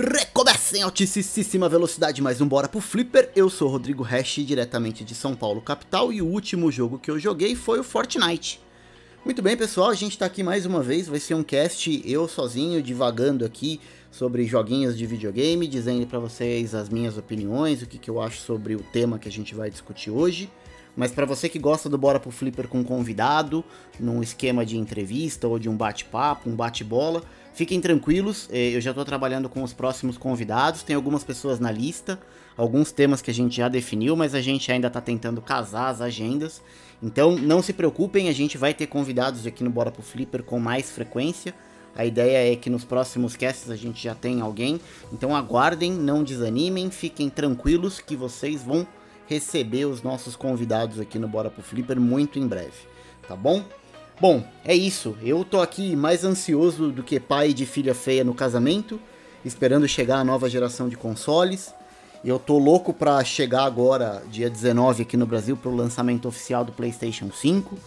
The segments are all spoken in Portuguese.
Recomeça em altíssima velocidade, mais um Bora pro Flipper. Eu sou Rodrigo Hash, diretamente de São Paulo, capital, e o último jogo que eu joguei foi o Fortnite. Muito bem, pessoal, a gente tá aqui mais uma vez, vai ser um cast eu sozinho, divagando aqui sobre joguinhos de videogame, dizendo para vocês as minhas opiniões, o que, que eu acho sobre o tema que a gente vai discutir hoje. Mas para você que gosta do Bora pro Flipper com convidado, num esquema de entrevista ou de um bate-papo, um bate-bola, Fiquem tranquilos, eh, eu já estou trabalhando com os próximos convidados, tem algumas pessoas na lista, alguns temas que a gente já definiu, mas a gente ainda está tentando casar as agendas. Então não se preocupem, a gente vai ter convidados aqui no Bora pro Flipper com mais frequência. A ideia é que nos próximos casts a gente já tenha alguém. Então aguardem, não desanimem, fiquem tranquilos que vocês vão receber os nossos convidados aqui no Bora pro Flipper muito em breve, tá bom? Bom, é isso. Eu tô aqui mais ansioso do que pai de filha feia no casamento, esperando chegar a nova geração de consoles. Eu tô louco pra chegar agora, dia 19 aqui no Brasil, pro lançamento oficial do PlayStation 5.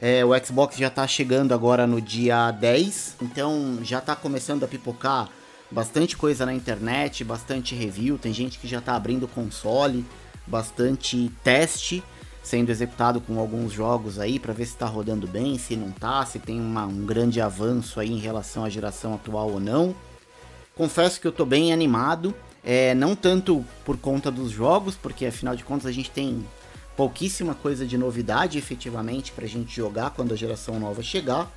É, o Xbox já tá chegando agora no dia 10, então já tá começando a pipocar bastante coisa na internet, bastante review, tem gente que já tá abrindo console, bastante teste sendo executado com alguns jogos aí para ver se está rodando bem, se não tá, se tem uma, um grande avanço aí em relação à geração atual ou não. Confesso que eu estou bem animado, é, não tanto por conta dos jogos, porque afinal de contas a gente tem pouquíssima coisa de novidade efetivamente para a gente jogar quando a geração nova chegar,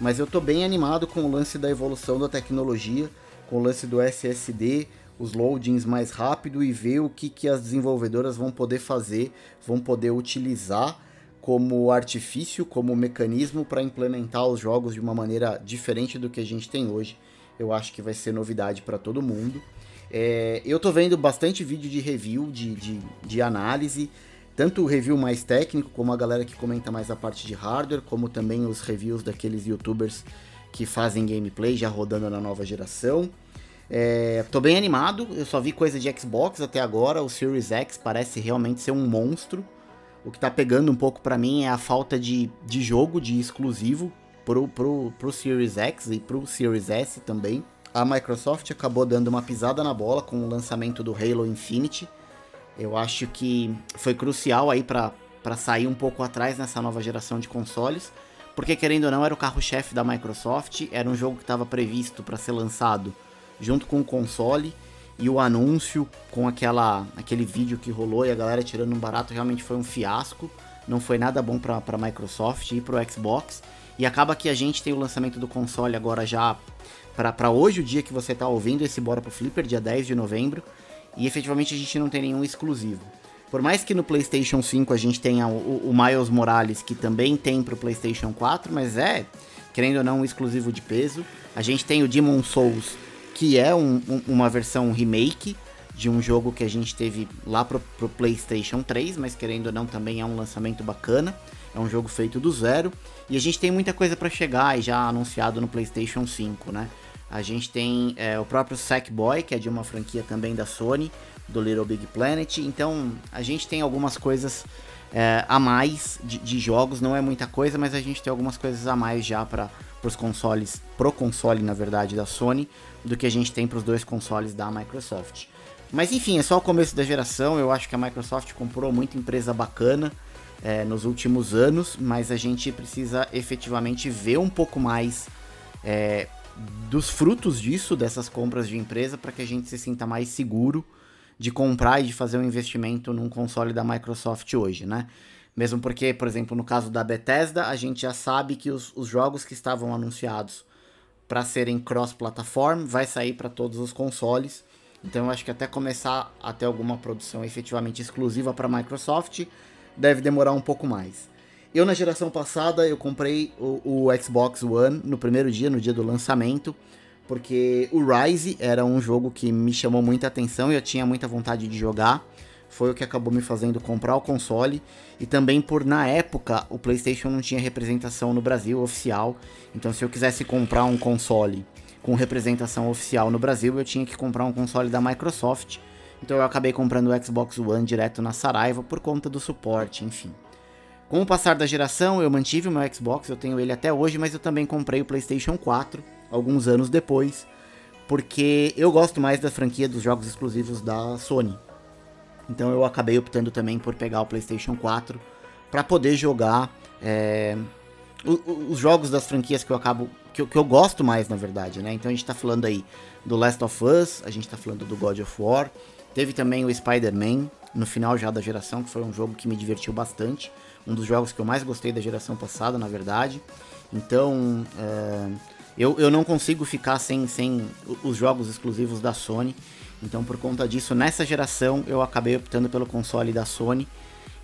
mas eu estou bem animado com o lance da evolução da tecnologia, com o lance do SSD, os loadings mais rápido e ver o que, que as desenvolvedoras vão poder fazer, vão poder utilizar como artifício, como mecanismo para implementar os jogos de uma maneira diferente do que a gente tem hoje. Eu acho que vai ser novidade para todo mundo. É, eu tô vendo bastante vídeo de review, de, de, de análise, tanto o review mais técnico, como a galera que comenta mais a parte de hardware, como também os reviews daqueles youtubers que fazem gameplay já rodando na nova geração. É, tô bem animado, eu só vi coisa de Xbox até agora, o Series X parece realmente ser um monstro. O que tá pegando um pouco para mim é a falta de, de jogo, de exclusivo pro, pro, pro Series X e pro Series S também. A Microsoft acabou dando uma pisada na bola com o lançamento do Halo Infinite. Eu acho que foi crucial aí para sair um pouco atrás nessa nova geração de consoles, porque querendo ou não era o carro-chefe da Microsoft, era um jogo que estava previsto para ser lançado junto com o console e o anúncio com aquela aquele vídeo que rolou e a galera tirando um barato realmente foi um fiasco. Não foi nada bom para a Microsoft e para o Xbox. E acaba que a gente tem o lançamento do console agora já para hoje, o dia que você está ouvindo esse Bora pro Flipper, dia 10 de novembro. E efetivamente a gente não tem nenhum exclusivo. Por mais que no PlayStation 5 a gente tenha o, o Miles Morales, que também tem para o PlayStation 4, mas é, querendo ou não, um exclusivo de peso. A gente tem o Demon Souls, que é um, um, uma versão remake de um jogo que a gente teve lá pro, pro PlayStation 3, mas querendo ou não também é um lançamento bacana. É um jogo feito do zero e a gente tem muita coisa para chegar e já anunciado no PlayStation 5, né? A gente tem é, o próprio Sackboy, que é de uma franquia também da Sony, do Little Big Planet. Então a gente tem algumas coisas é, a mais de, de, jogos, não é muita coisa, mas a gente tem algumas coisas a mais já para os consoles, pro console na verdade da Sony, do que a gente tem para os dois consoles da Microsoft. Mas enfim, é só o começo da geração. Eu acho que a Microsoft comprou muita empresa bacana é, nos últimos anos, mas a gente precisa efetivamente ver um pouco mais é, dos frutos disso, dessas compras de empresa, para que a gente se sinta mais seguro de comprar e de fazer um investimento num console da Microsoft hoje, né? Mesmo porque, por exemplo, no caso da Bethesda, a gente já sabe que os, os jogos que estavam anunciados para serem cross-platform, vai sair para todos os consoles. Então eu acho que até começar a ter alguma produção efetivamente exclusiva para Microsoft, deve demorar um pouco mais. Eu na geração passada eu comprei o, o, Xbox One no primeiro dia, no dia do lançamento, porque o Rise era um jogo que me chamou muita atenção e eu tinha muita vontade de jogar foi o que acabou me fazendo comprar o console e também por na época o PlayStation não tinha representação no Brasil oficial. Então se eu quisesse comprar um console com representação oficial no Brasil, eu tinha que comprar um console da Microsoft. Então eu acabei comprando o Xbox One direto na Saraiva por conta do suporte, enfim. Com o passar da geração, eu mantive o meu Xbox, eu tenho ele até hoje, mas eu também comprei o PlayStation 4 alguns anos depois porque eu gosto mais da franquia dos jogos exclusivos da Sony. Então eu acabei optando também por pegar o PlayStation 4 para poder jogar é, os jogos das franquias que eu acabo que eu, que eu, gosto mais, na verdade, né? Então a gente tá falando aí do Last of Us, a gente tá falando do God of War, teve também o Spider-Man no final já da geração, que foi um jogo que me divertiu bastante, um dos jogos que eu mais gostei da geração passada, na verdade. Então, é, eu, eu não consigo ficar sem, sem os jogos exclusivos da Sony. Então, por conta disso, nessa geração eu acabei optando pelo console da Sony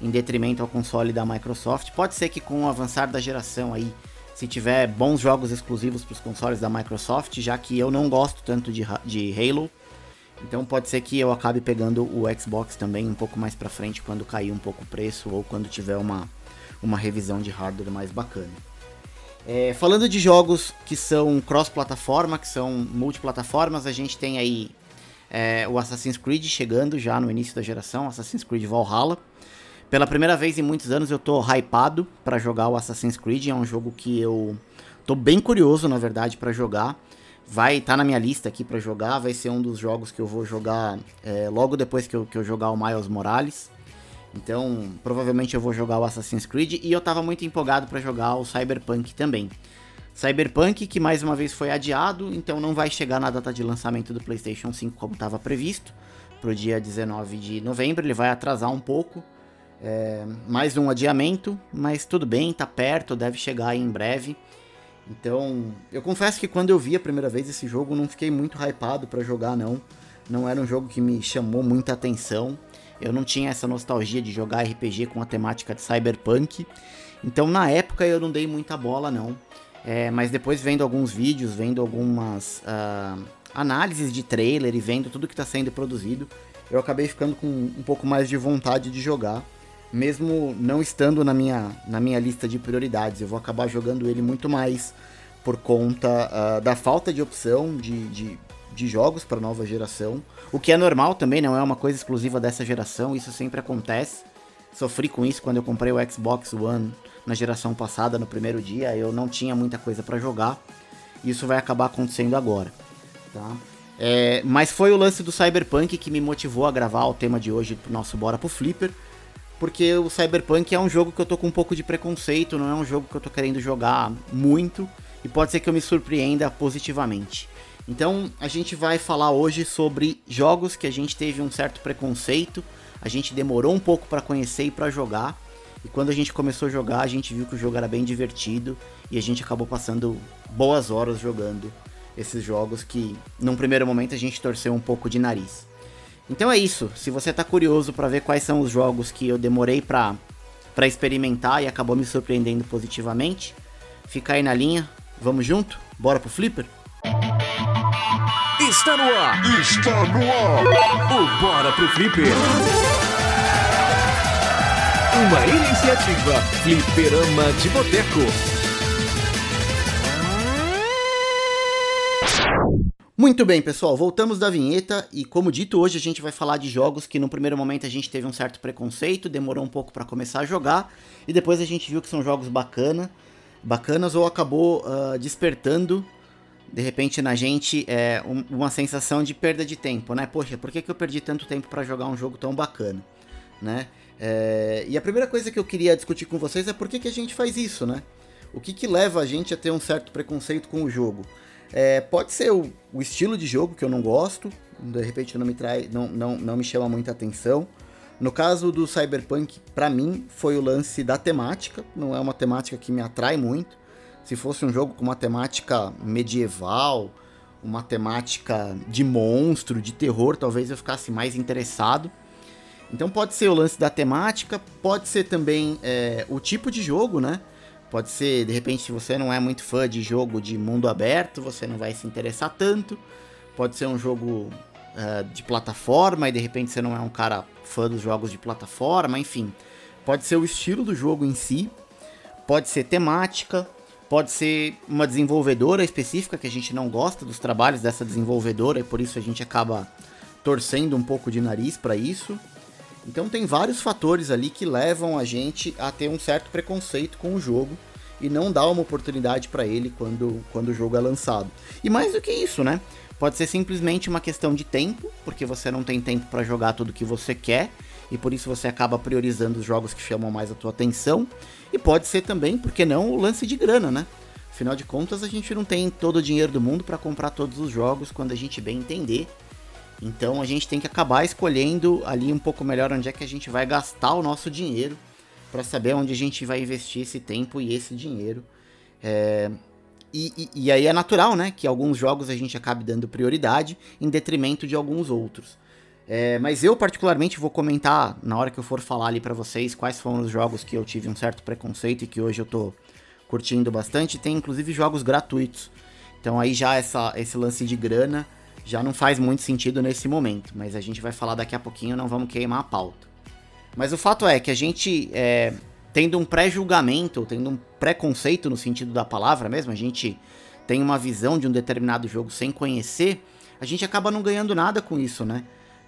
em detrimento ao console da Microsoft. Pode ser que com o avançar da geração aí, se tiver bons jogos exclusivos para os consoles da Microsoft, já que eu não gosto tanto de, de Halo, então pode ser que eu acabe pegando o Xbox também um pouco mais para frente quando cair um pouco o preço ou quando tiver uma, uma revisão de hardware mais bacana. É, falando de jogos que são cross-plataforma, que são multiplataformas, a gente tem aí é, o Assassin's Creed chegando já no início da geração, Assassin's Creed Valhalla. Pela primeira vez em muitos anos eu tô hypado para jogar o Assassin's Creed, é um jogo que eu tô bem curioso, na verdade, para jogar. Vai estar tá na minha lista aqui para jogar, vai ser um dos jogos que eu vou jogar é, logo depois que eu, que eu jogar o Miles Morales. Então, provavelmente eu vou jogar o Assassin's Creed e eu tava muito empolgado para jogar o Cyberpunk também. Cyberpunk, que mais uma vez foi adiado, então não vai chegar na data de lançamento do PlayStation 5 como estava previsto, pro dia 19 de novembro, ele vai atrasar um pouco. É, mais um adiamento, mas tudo bem, tá perto, deve chegar em breve. Então, eu confesso que quando eu vi a primeira vez esse jogo, não fiquei muito hypado para jogar não. Não era um jogo que me chamou muita atenção. Eu não tinha essa nostalgia de jogar RPG com a temática de cyberpunk. Então na época eu não dei muita bola não. É, mas depois vendo alguns vídeos, vendo algumas uh, análises de trailer e vendo tudo que está sendo produzido, eu acabei ficando com um pouco mais de vontade de jogar. Mesmo não estando na minha, na minha lista de prioridades, eu vou acabar jogando ele muito mais por conta uh, da falta de opção de, de, de jogos para nova geração. O que é normal também, não é uma coisa exclusiva dessa geração, isso sempre acontece. Sofri com isso quando eu comprei o Xbox One na geração passada, no primeiro dia, eu não tinha muita coisa para jogar. Isso vai acabar acontecendo agora, tá? É, mas foi o lance do Cyberpunk que me motivou a gravar o tema de hoje pro nosso Bora pro Flipper. Porque o Cyberpunk é um jogo que eu tô com um pouco de preconceito, não é um jogo que eu tô querendo jogar muito. E pode ser que eu me surpreenda positivamente. Então a gente vai falar hoje sobre jogos que a gente teve um certo preconceito, a gente demorou um pouco para conhecer e para jogar. E quando a gente começou a jogar, a gente viu que o jogo era bem divertido e a gente acabou passando boas horas jogando esses jogos que, num primeiro momento, a gente torceu um pouco de nariz. Então é isso. Se você tá curioso para ver quais são os jogos que eu demorei para para experimentar e acabou me surpreendendo positivamente, fica aí na linha. Vamos junto? Bora pro Flipper? Está no ar. Está no ar. O Bora pro Flipper. Uma iniciativa Flipperama de Boteco. Muito bem, pessoal, voltamos da vinheta e, como dito, hoje a gente vai falar de jogos que no primeiro momento a gente teve um certo preconceito, demorou um pouco para começar a jogar e depois a gente viu que são jogos bacana, bacanas ou acabou uh, despertando de repente na gente é um, uma sensação de perda de tempo, né? Poxa, por que, que eu perdi tanto tempo para jogar um jogo tão bacana, né? É, e a primeira coisa que eu queria discutir com vocês é por que, que a gente faz isso, né? O que, que leva a gente a ter um certo preconceito com o jogo? É, pode ser o, o, estilo de jogo que eu não gosto, de repente não me trai, não, não, não me chama muita atenção. No caso do Cyberpunk, para mim foi o lance da temática, não é uma temática que me atrai muito. Se fosse um jogo com uma temática medieval, uma temática de monstro, de terror, talvez eu ficasse mais interessado. Então pode ser o lance da temática, pode ser também é, o tipo de jogo, né? Pode ser, de repente, se você não é muito fã de jogo de mundo aberto, você não vai se interessar tanto. Pode ser um jogo uh, de plataforma e de repente você não é um cara fã dos jogos de plataforma, enfim. Pode ser o estilo do jogo em si, pode ser temática, Pode ser uma desenvolvedora específica que a gente não gosta dos trabalhos dessa desenvolvedora e por isso a gente acaba torcendo um pouco de nariz para isso. Então tem vários fatores ali que levam a gente a ter um certo preconceito com o jogo e não dar uma oportunidade para ele quando, quando o jogo é lançado. E mais do que isso, né? Pode ser simplesmente uma questão de tempo, porque você não tem tempo para jogar tudo que você quer e por isso você acaba priorizando os jogos que chamam mais a tua atenção. E pode ser também, porque não, o lance de grana, né? Afinal de contas, a gente não tem todo o dinheiro do mundo para comprar todos os jogos quando a gente bem entender. Então a gente tem que acabar escolhendo ali um pouco melhor onde é que a gente vai gastar o nosso dinheiro para saber onde a gente vai investir esse tempo e esse dinheiro. É... E, e, e, aí é natural, né, que alguns jogos a gente acabe dando prioridade em detrimento de alguns outros. É, mas eu particularmente vou comentar na hora que eu for falar ali para vocês quais foram os jogos que eu tive um certo preconceito e que hoje eu tô curtindo bastante. Tem inclusive jogos gratuitos. Então aí já essa, esse lance de grana já não faz muito sentido nesse momento. Mas a gente vai falar daqui a pouquinho, não vamos queimar a pauta. Mas o fato é que a gente, é, tendo um pré-julgamento, tendo um preconceito no sentido da palavra mesmo, a gente tem uma visão de um determinado jogo sem conhecer, a gente acaba não ganhando nada com isso, né?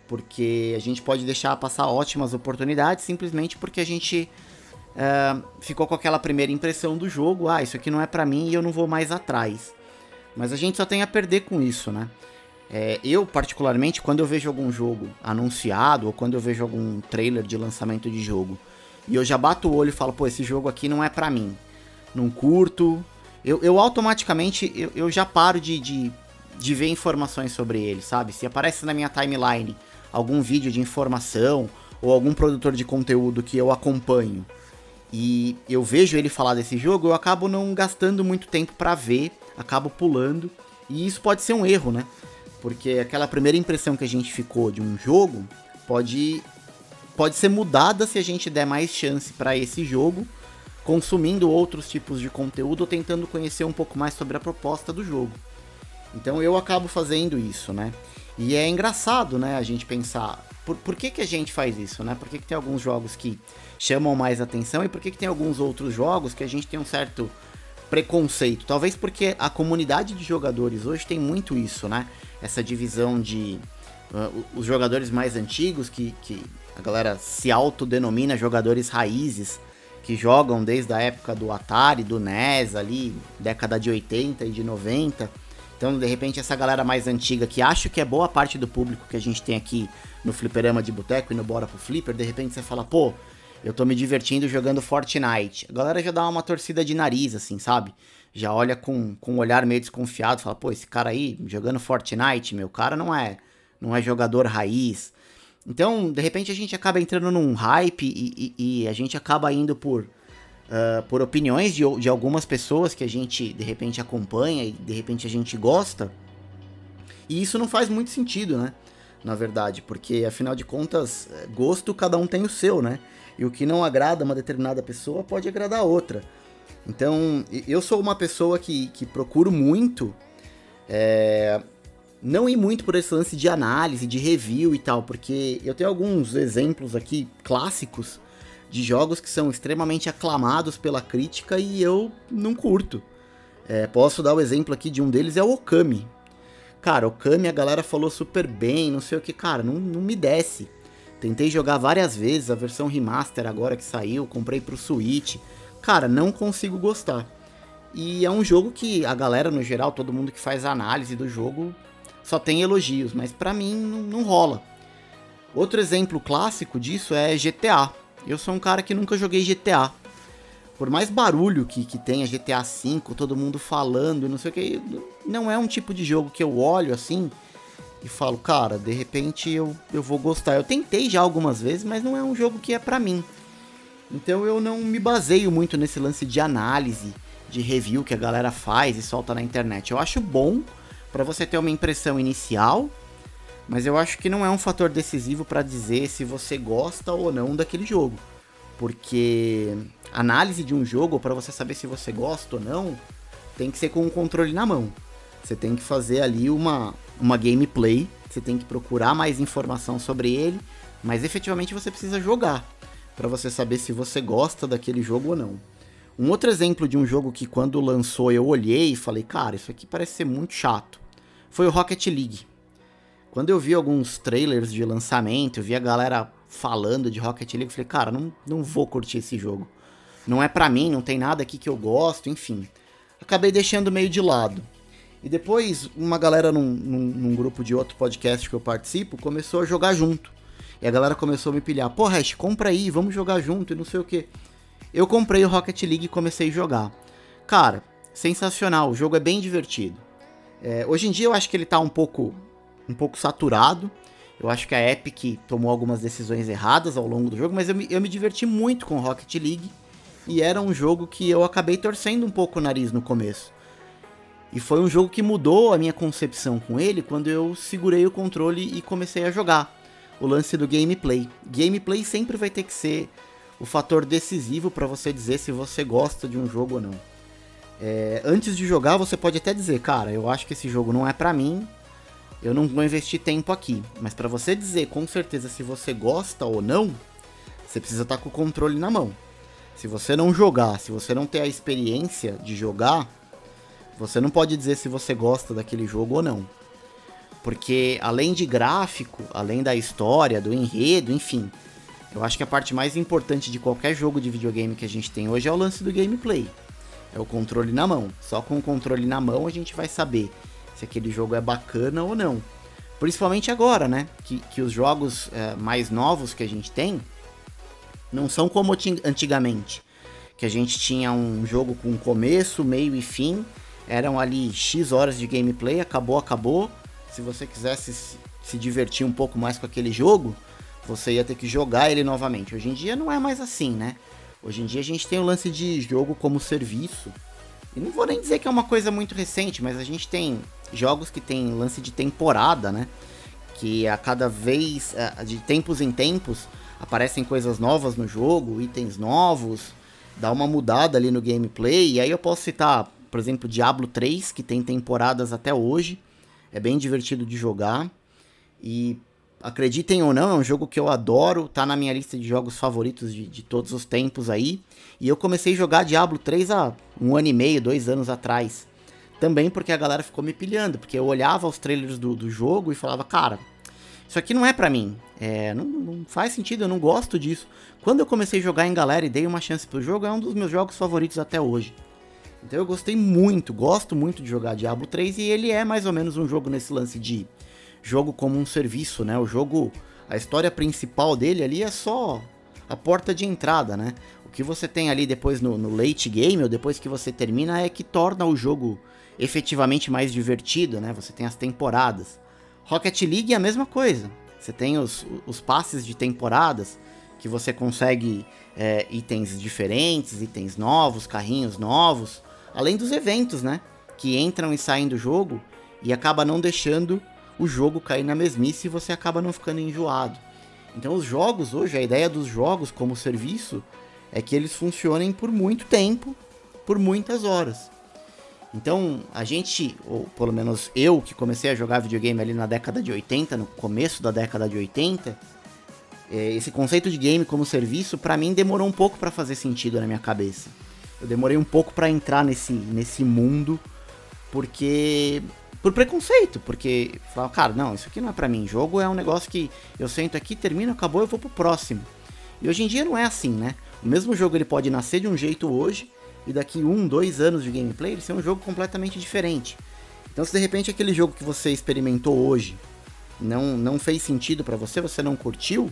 Porque a gente pode deixar passar ótimas oportunidades simplesmente porque a gente é, ficou com aquela primeira impressão do jogo, ah, isso aqui não é para mim e eu não vou mais atrás. Mas a gente só tem a perder com isso, né? É, eu, particularmente, quando eu vejo algum jogo anunciado ou quando eu vejo algum trailer de lançamento de jogo e eu já bato o olho e falo, pô, esse jogo aqui não é pra mim, não curto, eu, eu automaticamente eu, eu já paro de, de, de ver informações sobre ele, sabe? Se aparece na minha timeline algum vídeo de informação ou algum produtor de conteúdo que eu acompanho e eu vejo ele falar desse jogo, eu acabo não gastando muito tempo para ver, acabo pulando e isso pode ser um erro, né? Porque aquela primeira impressão que a gente ficou de um jogo pode, pode ser mudada se a gente der mais chance para esse jogo, consumindo outros tipos de conteúdo ou tentando conhecer um pouco mais sobre a proposta do jogo. Então eu acabo fazendo isso, né? E é engraçado, né, a gente pensar por, por que, que a gente faz isso, né? Por que, que tem alguns jogos que chamam mais atenção e por que, que tem alguns outros jogos que a gente tem um certo preconceito? Talvez porque a comunidade de jogadores hoje tem muito isso, né? essa divisão de uh, os jogadores mais antigos, que, que a galera se autodenomina jogadores raízes, que jogam desde a época do Atari, do NES ali, década de 80 e de 90. Então, de repente, essa galera mais antiga, que acho que é boa parte do público que a gente tem aqui no Fliperama de Boteco e no Bora pro Flipper, de repente você fala, pô, eu tô me divertindo jogando Fortnite. A galera já dá uma torcida de nariz, assim, sabe? já olha com, com um olhar meio desconfiado, fala, pô, esse cara aí jogando Fortnite, meu cara não é não é jogador raiz. Então, de repente a gente acaba entrando num hype e, e, e a gente acaba indo por, uh, por opiniões de, de algumas pessoas que a gente de repente acompanha e de repente a gente gosta. E isso não faz muito sentido, né? Na verdade, porque afinal de contas, gosto cada um tem o seu, né? E o que não agrada uma determinada pessoa pode agradar outra. Então, eu sou uma pessoa que, que procuro muito é, não ir muito por esse lance de análise, de review e tal, porque eu tenho alguns exemplos aqui clássicos de jogos que são extremamente aclamados pela crítica e eu não curto. É, posso dar o exemplo aqui de um deles, é o Okami. Cara, Okami a galera falou super bem, não sei o que, cara, não, não me desce. Tentei jogar várias vezes a versão remaster agora que saiu, comprei pro Switch cara, não consigo gostar. E é um jogo que a galera, no geral, todo mundo que faz análise do jogo, só tem elogios, mas para mim não, não rola. Outro exemplo clássico disso é GTA. Eu sou um cara que nunca joguei GTA. Por mais barulho que, que tenha GTA V, todo mundo falando e não sei o que, não é um tipo de jogo que eu olho assim e falo, cara, de repente eu, eu vou gostar. Eu tentei já algumas vezes, mas não é um jogo que é para mim. Então eu não me baseio muito nesse lance de análise, de review que a galera faz e solta na internet. Eu acho bom para você ter uma impressão inicial, mas eu acho que não é um fator decisivo para dizer se você gosta ou não daquele jogo. Porque análise de um jogo, para você saber se você gosta ou não, tem que ser com o controle na mão. Você tem que fazer ali uma, uma gameplay, você tem que procurar mais informação sobre ele, mas efetivamente você precisa jogar para você saber se você gosta daquele jogo ou não. Um outro exemplo de um jogo que quando lançou eu olhei e falei, cara, isso aqui parece ser muito chato, foi o Rocket League. Quando eu vi alguns trailers de lançamento, eu vi a galera falando de Rocket League, eu falei, cara, não, não vou curtir esse jogo. Não é pra mim, não tem nada aqui que eu gosto, enfim. Acabei deixando meio de lado. E depois, uma galera num, num, num, grupo de outro podcast que eu participo começou a jogar junto. E a galera começou a me pilhar: pô, Hash, compra aí, vamos jogar junto e não sei o que. Eu comprei o Rocket League e comecei a jogar. Cara, sensacional, o jogo é bem divertido. É, hoje em dia eu acho que ele tá um pouco, um pouco saturado. Eu acho que a Epic tomou algumas decisões erradas ao longo do jogo, mas eu me, eu me diverti muito com Rocket League. E era um jogo que eu acabei torcendo um pouco o nariz no começo. E foi um jogo que mudou a minha concepção com ele quando eu segurei o controle e comecei a jogar. O lance do gameplay. Gameplay sempre vai ter que ser o fator decisivo para você dizer se você gosta de um jogo ou não. É, antes de jogar, você pode até dizer, cara, eu acho que esse jogo não é para mim, eu não vou investir tempo aqui. Mas para você dizer com certeza se você gosta ou não, você precisa estar tá com o controle na mão. Se você não jogar, se você não ter a experiência de jogar, você não pode dizer se você gosta daquele jogo ou não. Porque além de gráfico, além da história, do enredo, enfim, eu acho que a parte mais importante de qualquer jogo de videogame que a gente tem hoje é o lance do gameplay. É o controle na mão. Só com o controle na mão a gente vai saber se aquele jogo é bacana ou não. Principalmente agora, né? Que, que os jogos é, mais novos que a gente tem não são como antigamente. Que a gente tinha um jogo com começo, meio e fim. Eram ali X horas de gameplay, acabou, acabou. Se você quisesse se divertir um pouco mais com aquele jogo, você ia ter que jogar ele novamente. Hoje em dia não é mais assim, né? Hoje em dia a gente tem o lance de jogo como serviço. E não vou nem dizer que é uma coisa muito recente, mas a gente tem jogos que tem lance de temporada, né? Que a cada vez, de tempos em tempos, aparecem coisas novas no jogo, itens novos, dá uma mudada ali no gameplay. E aí eu posso citar, por exemplo, Diablo 3, que tem temporadas até hoje. É bem divertido de jogar. E acreditem ou não, é um jogo que eu adoro, tá na minha lista de jogos favoritos de, de todos os tempos aí. E eu comecei a jogar Diablo 3 há um ano e meio, dois anos atrás. Também porque a galera ficou me pilhando, porque eu olhava os trailers do, do jogo e falava, cara, isso aqui não é para mim. É, não, não, faz sentido, eu não gosto disso. Quando eu comecei a jogar em galera e dei uma chance pro jogo, é um dos meus jogos favoritos até hoje. Então eu gostei muito, gosto muito de jogar Diablo 3 e ele é mais ou menos um jogo nesse lance de jogo como um serviço, né? O jogo, a história principal dele ali é só a porta de entrada, né? O que você tem ali depois no, no late game, ou depois que você termina, é que torna o jogo efetivamente mais divertido, né? Você tem as temporadas. Rocket League é a mesma coisa. Você tem os, os passes de temporadas, que você consegue é, itens diferentes, itens novos, carrinhos novos, além dos eventos, né? Que entram e saem do jogo e acaba não deixando o jogo cair na mesmice e você acaba não ficando enjoado. Então os jogos hoje, a ideia dos jogos como serviço é que eles funcionem por muito tempo, por muitas horas. Então, a gente, ou pelo menos eu que comecei a jogar videogame ali na década de 80, no começo da década de 80, é, esse conceito de game como serviço, para mim demorou um pouco para fazer sentido na minha cabeça. Eu demorei um pouco para entrar nesse, nesse mundo, porque por preconceito, porque falava, cara, não, isso aqui não é para mim. Jogo é um negócio que eu sento aqui, termino, acabou, eu vou pro próximo. E hoje em dia não é assim, né? O mesmo jogo ele pode nascer de um jeito hoje e daqui um, dois anos de gameplay ele ser um jogo completamente diferente. Então, se de repente aquele jogo que você experimentou hoje não, não fez sentido para você, você não curtiu,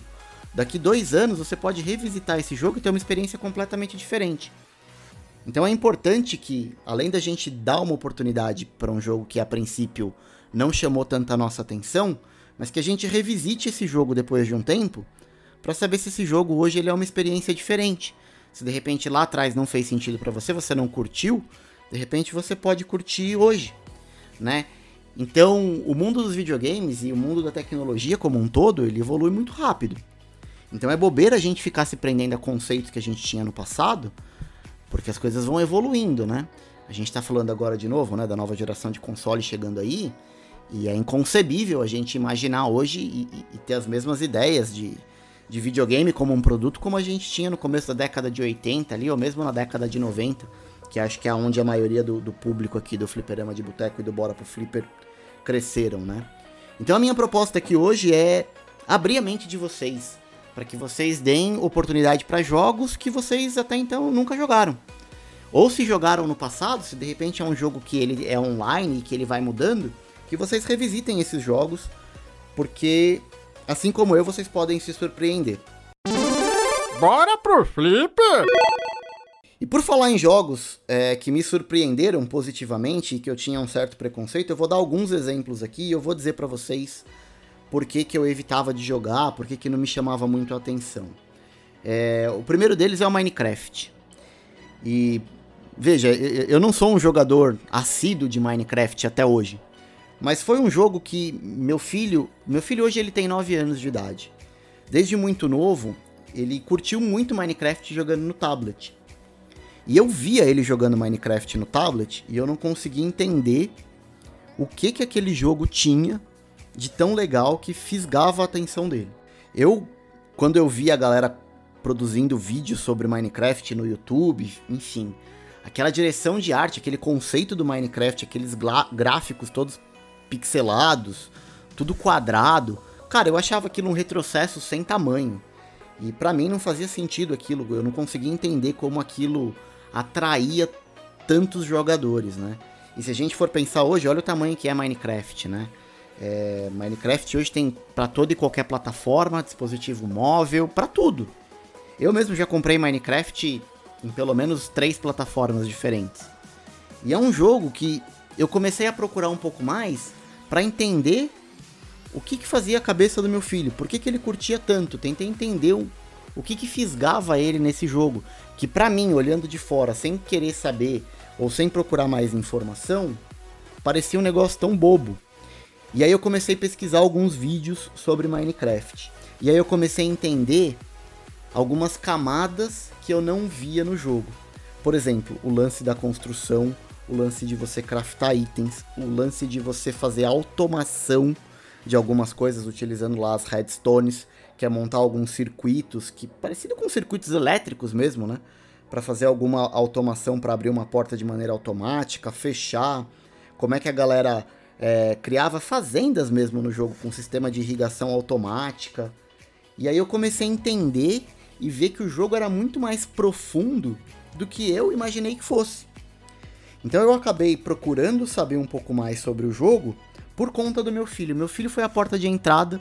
daqui dois anos você pode revisitar esse jogo e ter uma experiência completamente diferente. Então é importante que, além da gente dar uma oportunidade para um jogo que a princípio não chamou tanta nossa atenção, mas que a gente revisite esse jogo depois de um tempo, para saber se esse jogo hoje ele é uma experiência diferente. Se de repente lá atrás não fez sentido para você, você não curtiu, de repente você pode curtir hoje, né? Então, o mundo dos videogames e o mundo da tecnologia como um todo, ele evolui muito rápido. Então é bobeira a gente ficar se prendendo a conceitos que a gente tinha no passado, porque as coisas vão evoluindo, né? A gente está falando agora de novo, né, da nova geração de console chegando aí, e é inconcebível a gente imaginar hoje e, e, e ter as mesmas ideias de, de videogame como um produto como a gente tinha no começo da década de 80 ali, ou mesmo na década de 90, que acho que é onde a maioria do, do público aqui do Fliperama de Boteco e do Bora pro Flipper cresceram, né? Então a minha proposta aqui hoje é abrir a mente de vocês para que vocês deem oportunidade para jogos que vocês até então nunca jogaram. Ou se jogaram no passado, se de repente é um jogo que ele é online e que ele vai mudando, que vocês revisitem esses jogos, porque assim como eu, vocês podem se surpreender. Bora pro flip! E por falar em jogos é, que me surpreenderam positivamente e que eu tinha um certo preconceito, eu vou dar alguns exemplos aqui e eu vou dizer para vocês por que, que eu evitava de jogar, por que, que não me chamava muito a atenção. É, o primeiro deles é o Minecraft. E veja, eu não sou um jogador assíduo de Minecraft até hoje, mas foi um jogo que meu filho, meu filho hoje ele tem 9 anos de idade. Desde muito novo, ele curtiu muito Minecraft jogando no tablet. E eu via ele jogando Minecraft no tablet e eu não conseguia entender o que que aquele jogo tinha de tão legal que fisgava a atenção dele. Eu, quando eu vi a galera produzindo vídeos sobre Minecraft no YouTube, enfim, aquela direção de arte, aquele conceito do Minecraft, aqueles gráficos todos pixelados, tudo quadrado, cara, eu achava aquilo um retrocesso sem tamanho. E para mim não fazia sentido aquilo, eu não conseguia entender como aquilo atraía tantos jogadores, né? E se a gente for pensar hoje, olha o tamanho que é Minecraft, né? É, Minecraft hoje tem para toda e qualquer plataforma, dispositivo móvel, para tudo. Eu mesmo já comprei Minecraft em pelo menos três plataformas diferentes. E é um jogo que eu comecei a procurar um pouco mais para entender o que, que fazia a cabeça do meu filho, por que, que ele curtia tanto. Tentei entender o, o que, que fisgava ele nesse jogo que para mim, olhando de fora, sem querer saber ou sem procurar mais informação, parecia um negócio tão bobo. E aí eu comecei a pesquisar alguns vídeos sobre Minecraft. E aí eu comecei a entender algumas camadas que eu não via no jogo. Por exemplo, o lance da construção, o lance de você craftar itens, o lance de você fazer automação de algumas coisas utilizando lá as redstones, que é montar alguns circuitos que parecido com circuitos elétricos mesmo, né? Para fazer alguma automação para abrir uma porta de maneira automática, fechar. Como é que a galera é, criava fazendas mesmo no jogo com sistema de irrigação automática. E aí eu comecei a entender e ver que o jogo era muito mais profundo do que eu imaginei que fosse. Então eu acabei procurando saber um pouco mais sobre o jogo por conta do meu filho. Meu filho foi a porta de entrada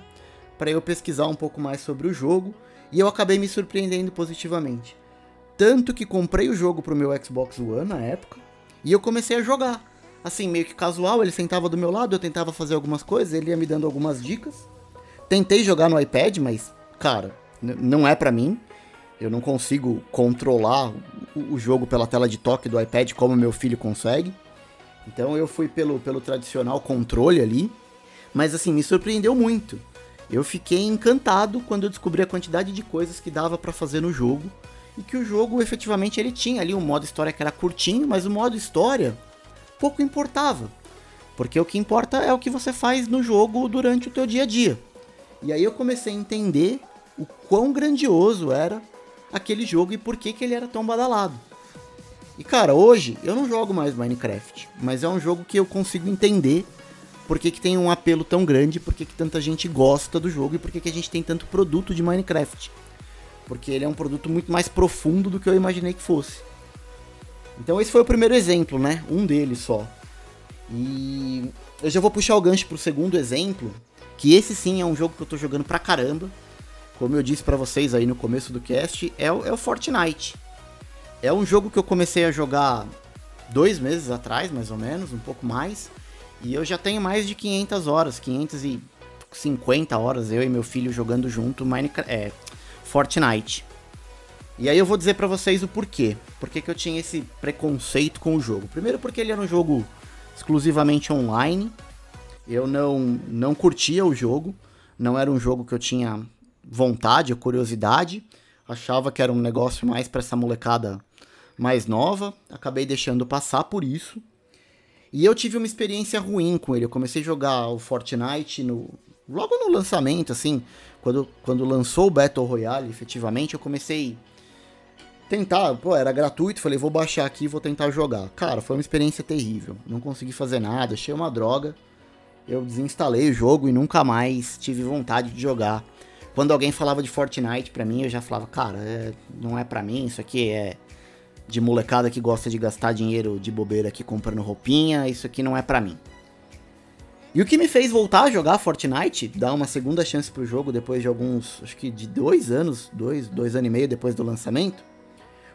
para eu pesquisar um pouco mais sobre o jogo e eu acabei me surpreendendo positivamente. Tanto que comprei o jogo pro meu Xbox One na época e eu comecei a jogar. Assim, meio que casual, ele sentava do meu lado, eu tentava fazer algumas coisas, ele ia me dando algumas dicas. Tentei jogar no iPad, mas, cara, não é para mim. Eu não consigo controlar o jogo pela tela de toque do iPad como meu filho consegue. Então eu fui pelo, pelo tradicional controle ali. Mas assim, me surpreendeu muito eu fiquei encantado quando eu descobri a quantidade de coisas que dava para fazer no jogo e que o jogo efetivamente ele tinha ali um modo história que era curtinho, mas o modo história pouco importava, porque o que importa é o que você faz no jogo durante o teu dia a dia. E aí eu comecei a entender o quão grandioso era aquele jogo e por que, que ele era tão badalado. E cara, hoje eu não jogo mais Minecraft, mas é um jogo que eu consigo entender por que, que tem um apelo tão grande, por que, que tanta gente gosta do jogo e por que, que a gente tem tanto produto de Minecraft. Porque ele é um produto muito mais profundo do que eu imaginei que fosse. Então esse foi o primeiro exemplo, né? Um deles só. E eu já vou puxar o gancho pro segundo exemplo, que esse sim é um jogo que eu tô jogando pra caramba. Como eu disse para vocês aí no começo do cast, é o, é o Fortnite. É um jogo que eu comecei a jogar dois meses atrás, mais ou menos, um pouco mais. E eu já tenho mais de 500 horas, 550 horas, eu e meu filho jogando junto Minecraft, é, Fortnite. E aí eu vou dizer para vocês o porquê. Por que eu tinha esse preconceito com o jogo. Primeiro porque ele era um jogo exclusivamente online. Eu não, não curtia o jogo. Não era um jogo que eu tinha vontade curiosidade. Achava que era um negócio mais para essa molecada mais nova. Acabei deixando passar por isso. E eu tive uma experiência ruim com ele. Eu comecei a jogar o Fortnite no, logo no lançamento, assim, quando, quando lançou o Battle Royale, efetivamente, eu comecei tentar, pô, era gratuito, falei, vou baixar aqui e vou tentar jogar. Cara, foi uma experiência terrível. Não consegui fazer nada, achei uma droga. Eu desinstalei o jogo e nunca mais tive vontade de jogar. Quando alguém falava de Fortnite pra mim, eu já falava, cara, é, não é pra mim, isso aqui é de molecada que gosta de gastar dinheiro de bobeira aqui comprando roupinha, isso aqui não é para mim. E o que me fez voltar a jogar Fortnite, dar uma segunda chance pro jogo depois de alguns, acho que de dois anos, dois, dois anos e meio depois do lançamento,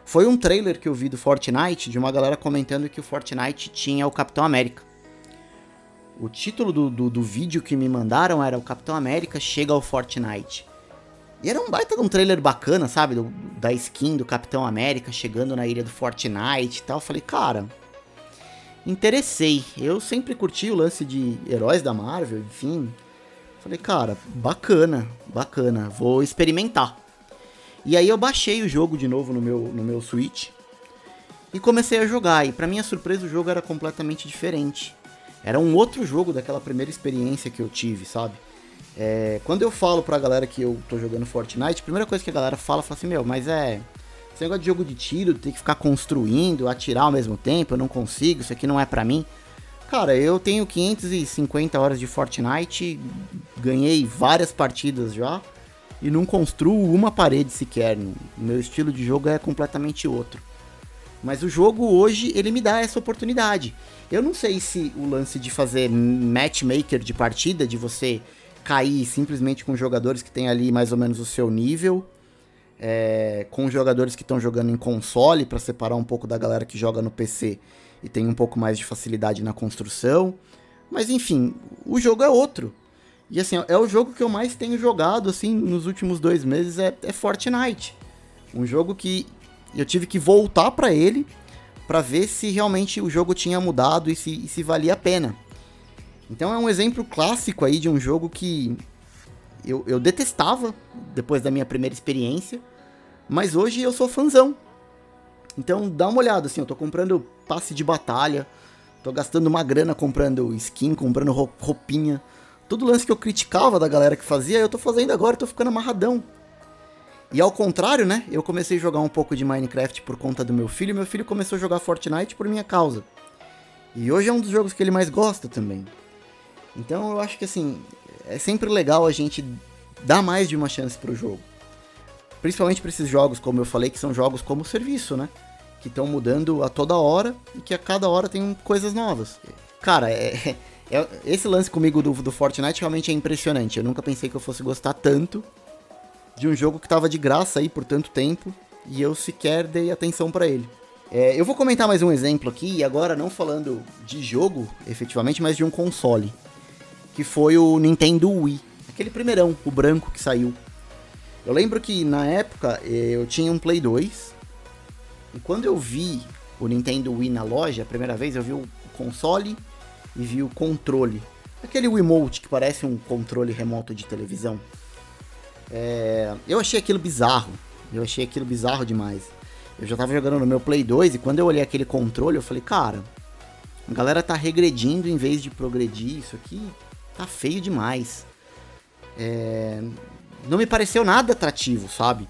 foi um trailer que eu vi do Fortnite de uma galera comentando que o Fortnite tinha o Capitão América. O título do, do, do vídeo que me mandaram era O Capitão América chega ao Fortnite. E era um baita de um trailer bacana, sabe? Do, da skin do Capitão América chegando na ilha do Fortnite e tal. Falei, cara, interessei. Eu sempre curti o lance de heróis da Marvel, enfim. Falei, cara, bacana, bacana, vou experimentar. E aí eu baixei o jogo de novo no meu, no meu Switch e comecei a jogar. E para minha surpresa o jogo era completamente diferente. Era um outro jogo daquela primeira experiência que eu tive, sabe? É, quando eu falo pra galera que eu tô jogando Fortnite, a primeira coisa que a galera fala, fala assim, meu, mas é esse negócio de jogo de tiro, ter que ficar construindo, atirar ao mesmo tempo, eu não consigo, isso aqui não é para mim. Cara, eu tenho 550 horas de Fortnite, ganhei várias partidas já e não construo uma parede sequer. Meu estilo de jogo é completamente outro. Mas o jogo hoje ele me dá essa oportunidade. Eu não sei se o lance de fazer matchmaker de partida, de você cair simplesmente com jogadores que tem ali mais ou menos o seu nível, é, com jogadores que estão jogando em console, para separar um pouco da galera que joga no PC e tem um pouco mais de facilidade na construção. Mas enfim, o jogo é outro. E assim, é o jogo que eu mais tenho jogado assim nos últimos dois meses é, é Fortnite. Um jogo que eu tive que voltar para ele para ver se realmente o jogo tinha mudado e se, e se valia a pena. Então é um exemplo clássico aí de um jogo que eu, eu detestava depois da minha primeira experiência, mas hoje eu sou fãzão. Então dá uma olhada, assim, eu tô comprando passe de batalha, tô gastando uma grana comprando skin, comprando roupinha. Todo lance que eu criticava da galera que fazia, eu tô fazendo agora, tô ficando amarradão. E ao contrário, né? Eu comecei a jogar um pouco de Minecraft por conta do meu filho, e meu filho começou a jogar Fortnite por minha causa. E hoje é um dos jogos que ele mais gosta também. Então eu acho que assim, é sempre legal a gente dar mais de uma chance pro jogo. Principalmente para esses jogos, como eu falei, que são jogos como serviço, né? Que estão mudando a toda hora e que a cada hora tem coisas novas. Cara, é, é, esse lance comigo do, do Fortnite realmente é impressionante. Eu nunca pensei que eu fosse gostar tanto de um jogo que tava de graça aí por tanto tempo e eu sequer dei atenção para ele. É, eu vou comentar mais um exemplo aqui, agora não falando de jogo efetivamente, mas de um console que foi o Nintendo Wii. Aquele primeirão, o branco que saiu. Eu lembro que na época eu tinha um Play 2. E quando eu vi o Nintendo Wii na loja, a primeira vez eu vi o console e vi o controle. Aquele Wiimote que parece um controle remoto de televisão. É, eu achei aquilo bizarro. Eu achei aquilo bizarro demais. Eu já tava jogando no meu Play 2 e quando eu olhei aquele controle, eu falei, cara, a galera tá regredindo em vez de progredir. Isso aqui tá feio demais. É, não me pareceu nada atrativo, sabe?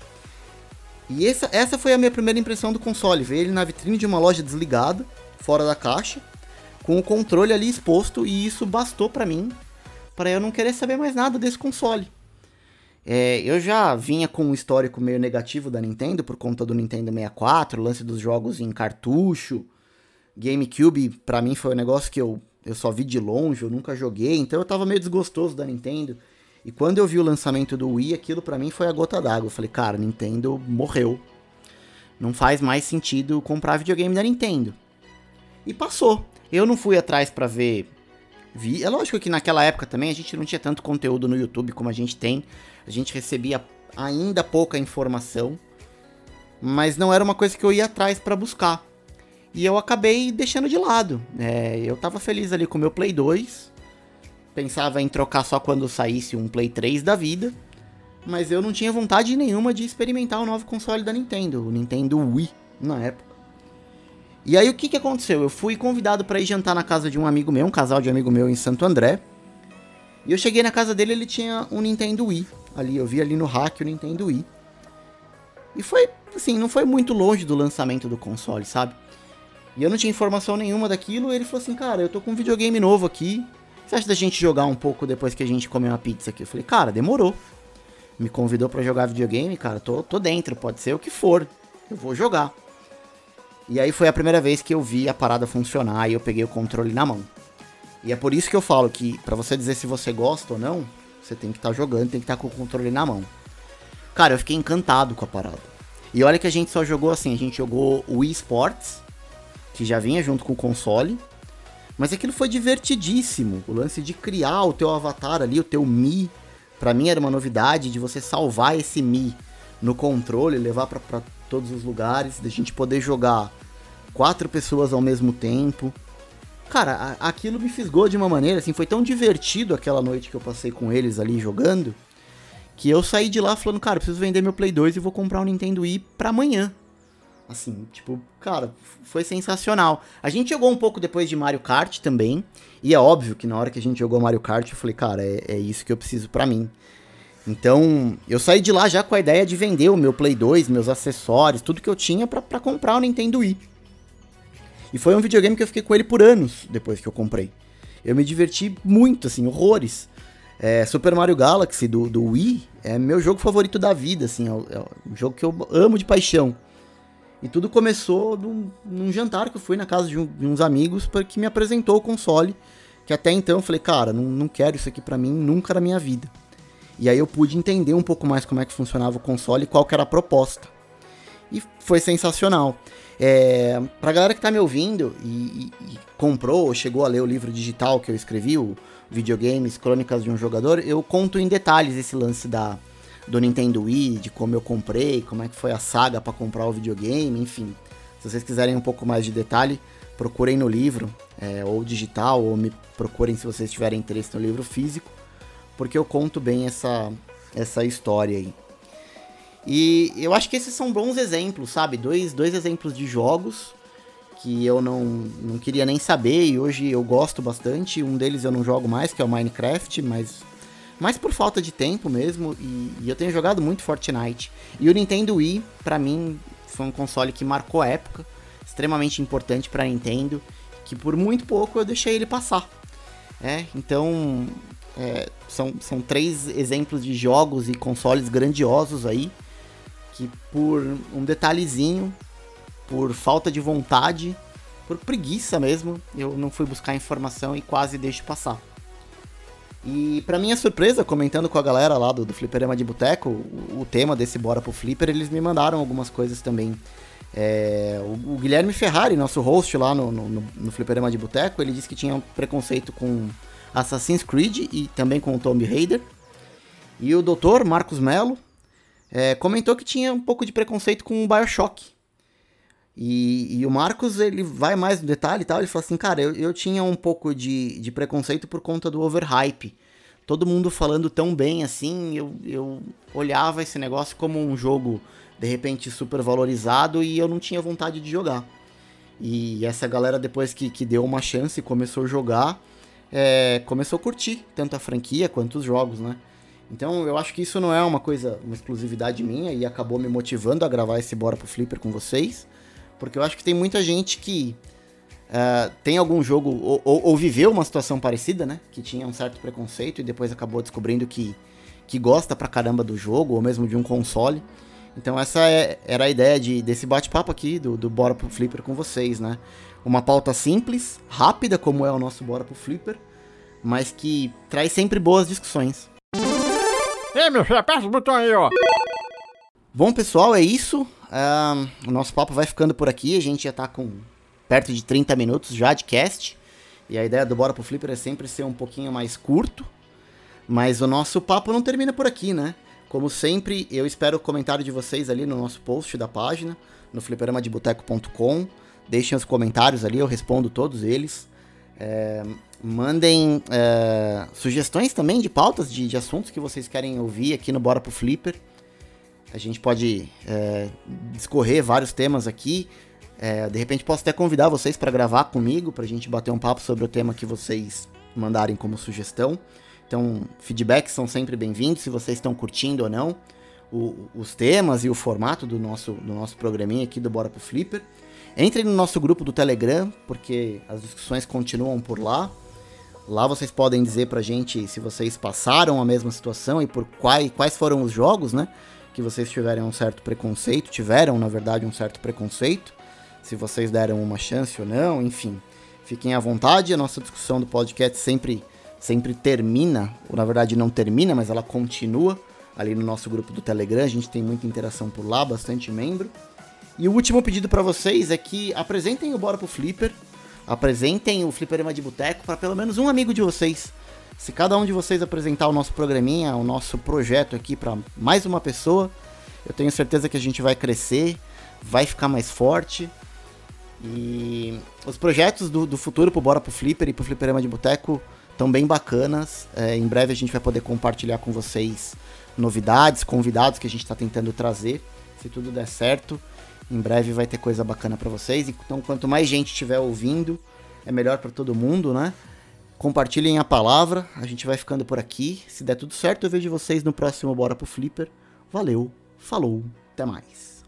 E essa, essa foi a minha primeira impressão do console. Ver ele na vitrine de uma loja desligada, fora da caixa, com o controle ali exposto, e isso bastou para mim, para eu não querer saber mais nada desse console. É, eu já vinha com um histórico meio negativo da Nintendo por conta do Nintendo 64, lance dos jogos em cartucho. GameCube, para mim, foi um negócio que eu eu só vi de longe, eu nunca joguei, então eu tava meio desgostoso da Nintendo. E quando eu vi o lançamento do Wii, aquilo para mim foi a gota d'água. Eu falei, cara, Nintendo morreu. Não faz mais sentido comprar videogame da Nintendo. E passou. Eu não fui atrás para ver. Vi. É lógico que naquela época também a gente não tinha tanto conteúdo no YouTube como a gente tem. A gente recebia ainda pouca informação. Mas não era uma coisa que eu ia atrás para buscar. E eu acabei deixando de lado. É, eu tava feliz ali com o meu Play 2. Pensava em trocar só quando saísse um Play 3 da vida. Mas eu não tinha vontade nenhuma de experimentar o novo console da Nintendo, o Nintendo Wii, na época. E aí o que, que aconteceu? Eu fui convidado para ir jantar na casa de um amigo meu, um casal de amigo meu em Santo André. E eu cheguei na casa dele, ele tinha um Nintendo Wii. Ali, eu vi ali no hack o Nintendo Wii. E foi, assim, não foi muito longe do lançamento do console, sabe? E eu não tinha informação nenhuma daquilo. Ele falou assim: Cara, eu tô com um videogame novo aqui. Você acha da gente jogar um pouco depois que a gente comer uma pizza aqui? Eu falei: Cara, demorou. Me convidou para jogar videogame, cara. Tô, tô dentro, pode ser o que for. Eu vou jogar. E aí foi a primeira vez que eu vi a parada funcionar e eu peguei o controle na mão. E é por isso que eu falo que para você dizer se você gosta ou não, você tem que estar tá jogando, tem que estar tá com o controle na mão. Cara, eu fiquei encantado com a parada. E olha que a gente só jogou assim, a gente jogou o Wii Sports, que já vinha junto com o console, mas aquilo foi divertidíssimo. O lance de criar o teu avatar ali, o teu Mi, para mim era uma novidade de você salvar esse Mi no controle, levar para todos os lugares, da gente poder jogar quatro pessoas ao mesmo tempo. Cara, a, aquilo me fisgou de uma maneira, assim, foi tão divertido aquela noite que eu passei com eles ali jogando, que eu saí de lá falando, cara, preciso vender meu Play 2 e vou comprar um Nintendo Wii pra amanhã. Assim, tipo, cara, foi sensacional. A gente jogou um pouco depois de Mario Kart também, e é óbvio que na hora que a gente jogou Mario Kart, eu falei, cara, é, é isso que eu preciso para mim. Então, eu saí de lá já com a ideia de vender o meu Play 2, meus acessórios, tudo que eu tinha para comprar o Nintendo Wii. E foi um videogame que eu fiquei com ele por anos depois que eu comprei. Eu me diverti muito, assim, horrores. É, Super Mario Galaxy do, do Wii é meu jogo favorito da vida, assim, é, é um jogo que eu amo de paixão. E tudo começou num, num jantar que eu fui na casa de, um, de uns amigos que me apresentou o console, que até então eu falei, cara, não, não quero isso aqui pra mim nunca na minha vida. E aí eu pude entender um pouco mais como é que funcionava o console e qual que era a proposta. E foi sensacional. É, pra galera que tá me ouvindo e, e, e comprou ou chegou a ler o livro digital que eu escrevi, o Videogames Crônicas de um Jogador, eu conto em detalhes esse lance da, do Nintendo Wii, de como eu comprei, como é que foi a saga para comprar o videogame, enfim. Se vocês quiserem um pouco mais de detalhe, procurem no livro, é, ou digital, ou me procurem se vocês tiverem interesse no livro físico porque eu conto bem essa, essa história aí. E eu acho que esses são bons exemplos, sabe? Dois, dois exemplos de jogos que eu não, não queria nem saber e hoje eu gosto bastante. Um deles eu não jogo mais, que é o Minecraft, mas mais por falta de tempo mesmo. E, e eu tenho jogado muito Fortnite. E o Nintendo Wii, para mim, foi um console que marcou a época, extremamente importante para Nintendo, que por muito pouco eu deixei ele passar. É, então é, são, são três exemplos de jogos e consoles grandiosos aí, que por um detalhezinho, por falta de vontade, por preguiça mesmo, eu não fui buscar informação e quase deixo passar. E para minha surpresa, comentando com a galera lá do, do de Boteco, o, o, tema desse Bora pro Flipper, eles me mandaram algumas coisas também. É, o, o, Guilherme Ferrari, nosso host lá no, no, no Fliperama de Boteco, ele disse que tinha um preconceito com Assassin's Creed e também com o Tomb Raider. E o doutor Marcos Mello é, comentou que tinha um pouco de preconceito com o Bioshock. E, e, o Marcos, ele vai mais no detalhe e tal, ele fala assim, cara, eu, eu tinha um pouco de, de preconceito por conta do overhype. Todo mundo falando tão bem assim, eu, eu olhava esse negócio como um jogo, de repente, super valorizado e eu não tinha vontade de jogar. E essa galera, depois que, que deu uma chance e começou a jogar, é, começou a curtir tanto a franquia quanto os jogos, né? Então eu acho que isso não é uma coisa, uma exclusividade minha e acabou me motivando a gravar esse Bora pro Flipper com vocês, porque eu acho que tem muita gente que uh, tem algum jogo ou, ou, ou, viveu uma situação parecida, né? Que tinha um certo preconceito e depois acabou descobrindo que, que gosta pra caramba do jogo ou mesmo de um console. Então essa é, era a ideia de, desse bate-papo aqui do, do Bora pro Flipper com vocês, né? Uma pauta simples, rápida, como é o nosso Bora pro Flipper, mas que traz sempre boas discussões. Ei, meu filho, aperta o botão aí, ó. Bom, pessoal, é isso. Uh, o nosso papo vai ficando por aqui. A gente já tá com perto de 30 minutos já de cast. E a ideia do Bora pro Flipper é sempre ser um pouquinho mais curto. Mas o nosso papo não termina por aqui, né? Como sempre, eu espero o comentário de vocês ali no nosso post da página, no fliperamadeboteco.com. Deixem os comentários ali, eu respondo todos eles. É, mandem é, sugestões também de pautas de, de, assuntos que vocês querem ouvir aqui no Bora pro Flipper. A gente pode é, discorrer vários temas aqui. É, de repente posso até convidar vocês para gravar comigo, para a gente bater um papo sobre o tema que vocês mandarem como sugestão. Então, feedbacks são sempre bem-vindos, se vocês estão curtindo ou não o, os temas e o formato do nosso, do nosso programinha aqui do Bora pro Flipper. Entrem no nosso grupo do Telegram, porque as discussões continuam por lá. Lá vocês podem dizer pra gente se vocês passaram a mesma situação e por quais, quais foram os jogos, né? Que vocês tiveram um certo preconceito, tiveram, na verdade, um certo preconceito. se vocês deram uma chance ou não, enfim. Fiquem à vontade, a nossa discussão do podcast sempre, sempre termina, ou na verdade não termina, mas ela continua ali no nosso grupo do Telegram, a gente tem muita interação por lá, bastante membro. E o último pedido para vocês é que apresentem o Bora pro Flipper, apresentem o Flipperema de Boteco para pelo menos um amigo de vocês. Se cada um de vocês apresentar o nosso programinha, o nosso projeto aqui para mais uma pessoa, eu tenho certeza que a gente vai crescer, vai ficar mais forte. E os projetos do, do futuro pro Bora pro Flipper e pro Flipperama de Boteco estão bem bacanas. É, em breve a gente vai poder compartilhar com vocês novidades, convidados que a gente está tentando trazer. Se tudo der certo, em breve vai ter coisa bacana para vocês. Então, quanto mais gente estiver ouvindo, é melhor para todo mundo, né? Compartilhem a palavra. A gente vai ficando por aqui. Se der tudo certo, eu vejo vocês no próximo Bora pro Flipper. Valeu, falou, até mais.